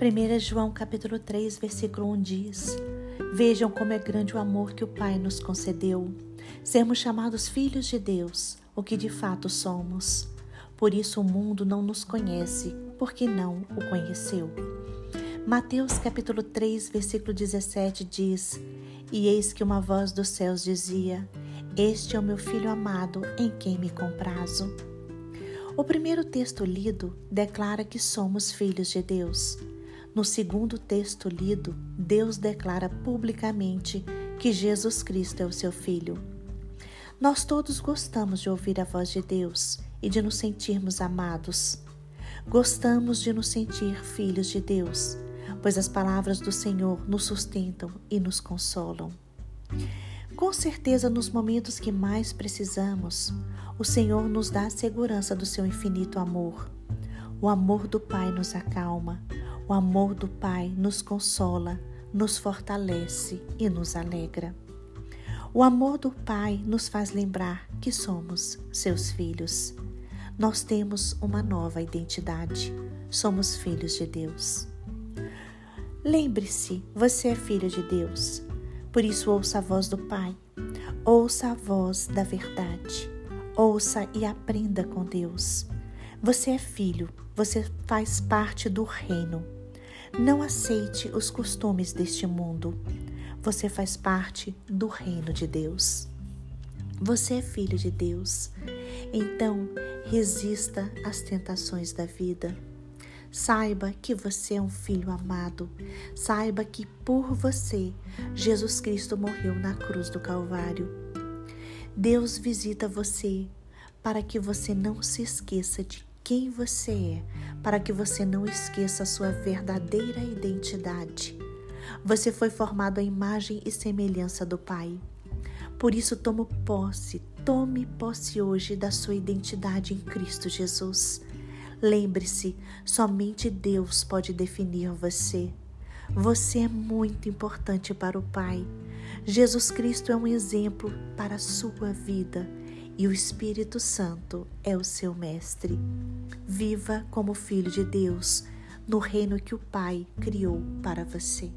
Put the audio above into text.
1 João capítulo 3, versículo 1 diz: Vejam como é grande o amor que o Pai nos concedeu, sermos chamados filhos de Deus, o que de fato somos. Por isso o mundo não nos conhece, porque não o conheceu. Mateus capítulo 3, versículo 17 diz: E eis que uma voz dos céus dizia: Este é o meu filho amado, em quem me comprazo. O primeiro texto lido declara que somos filhos de Deus. No segundo texto lido, Deus declara publicamente que Jesus Cristo é o seu Filho. Nós todos gostamos de ouvir a voz de Deus e de nos sentirmos amados. Gostamos de nos sentir filhos de Deus, pois as palavras do Senhor nos sustentam e nos consolam. Com certeza, nos momentos que mais precisamos, o Senhor nos dá a segurança do seu infinito amor. O amor do Pai nos acalma, o amor do Pai nos consola, nos fortalece e nos alegra. O amor do Pai nos faz lembrar que somos seus filhos. Nós temos uma nova identidade. Somos filhos de Deus. Lembre-se, você é filho de Deus. Por isso, ouça a voz do Pai. Ouça a voz da verdade. Ouça e aprenda com Deus. Você é filho, você faz parte do reino. Não aceite os costumes deste mundo. Você faz parte do reino de Deus. Você é filho de Deus. Então, resista às tentações da vida. Saiba que você é um filho amado. Saiba que por você Jesus Cristo morreu na cruz do Calvário. Deus visita você para que você não se esqueça de quem você é, para que você não esqueça a sua verdadeira identidade. Você foi formado à imagem e semelhança do Pai. Por isso, tome posse, tome posse hoje da sua identidade em Cristo Jesus. Lembre-se, somente Deus pode definir você. Você é muito importante para o Pai. Jesus Cristo é um exemplo para a sua vida e o Espírito Santo é o seu mestre. Viva como filho de Deus no reino que o Pai criou para você.